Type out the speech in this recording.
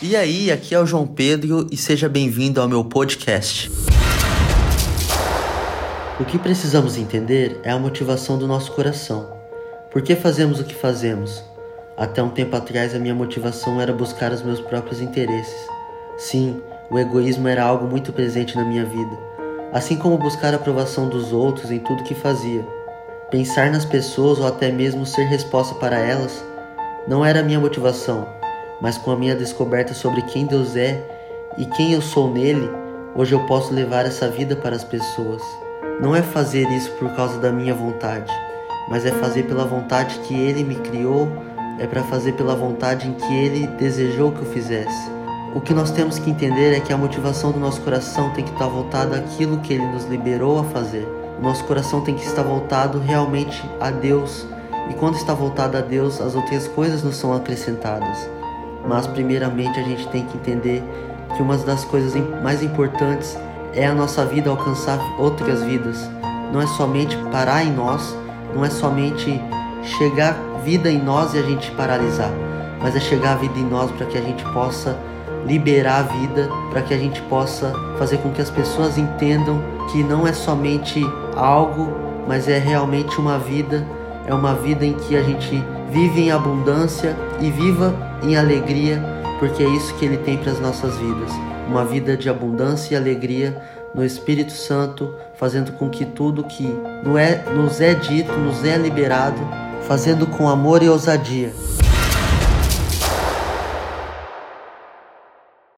E aí, aqui é o João Pedro e seja bem-vindo ao meu podcast. O que precisamos entender é a motivação do nosso coração. Por que fazemos o que fazemos? Até um tempo atrás, a minha motivação era buscar os meus próprios interesses. Sim, o egoísmo era algo muito presente na minha vida, assim como buscar a aprovação dos outros em tudo que fazia. Pensar nas pessoas ou até mesmo ser resposta para elas não era a minha motivação mas com a minha descoberta sobre quem Deus é e quem eu sou nele, hoje eu posso levar essa vida para as pessoas. Não é fazer isso por causa da minha vontade, mas é fazer pela vontade que Ele me criou, é para fazer pela vontade em que Ele desejou que eu fizesse. O que nós temos que entender é que a motivação do nosso coração tem que estar voltada àquilo que Ele nos liberou a fazer. O nosso coração tem que estar voltado realmente a Deus, e quando está voltado a Deus, as outras coisas nos são acrescentadas. Mas primeiramente a gente tem que entender que uma das coisas mais importantes é a nossa vida alcançar outras vidas. Não é somente parar em nós, não é somente chegar vida em nós e a gente paralisar, mas é chegar a vida em nós para que a gente possa liberar a vida, para que a gente possa fazer com que as pessoas entendam que não é somente algo, mas é realmente uma vida, é uma vida em que a gente vive em abundância e viva em alegria, porque é isso que Ele tem para as nossas vidas. Uma vida de abundância e alegria no Espírito Santo, fazendo com que tudo que nos é dito, nos é liberado, fazendo com amor e ousadia.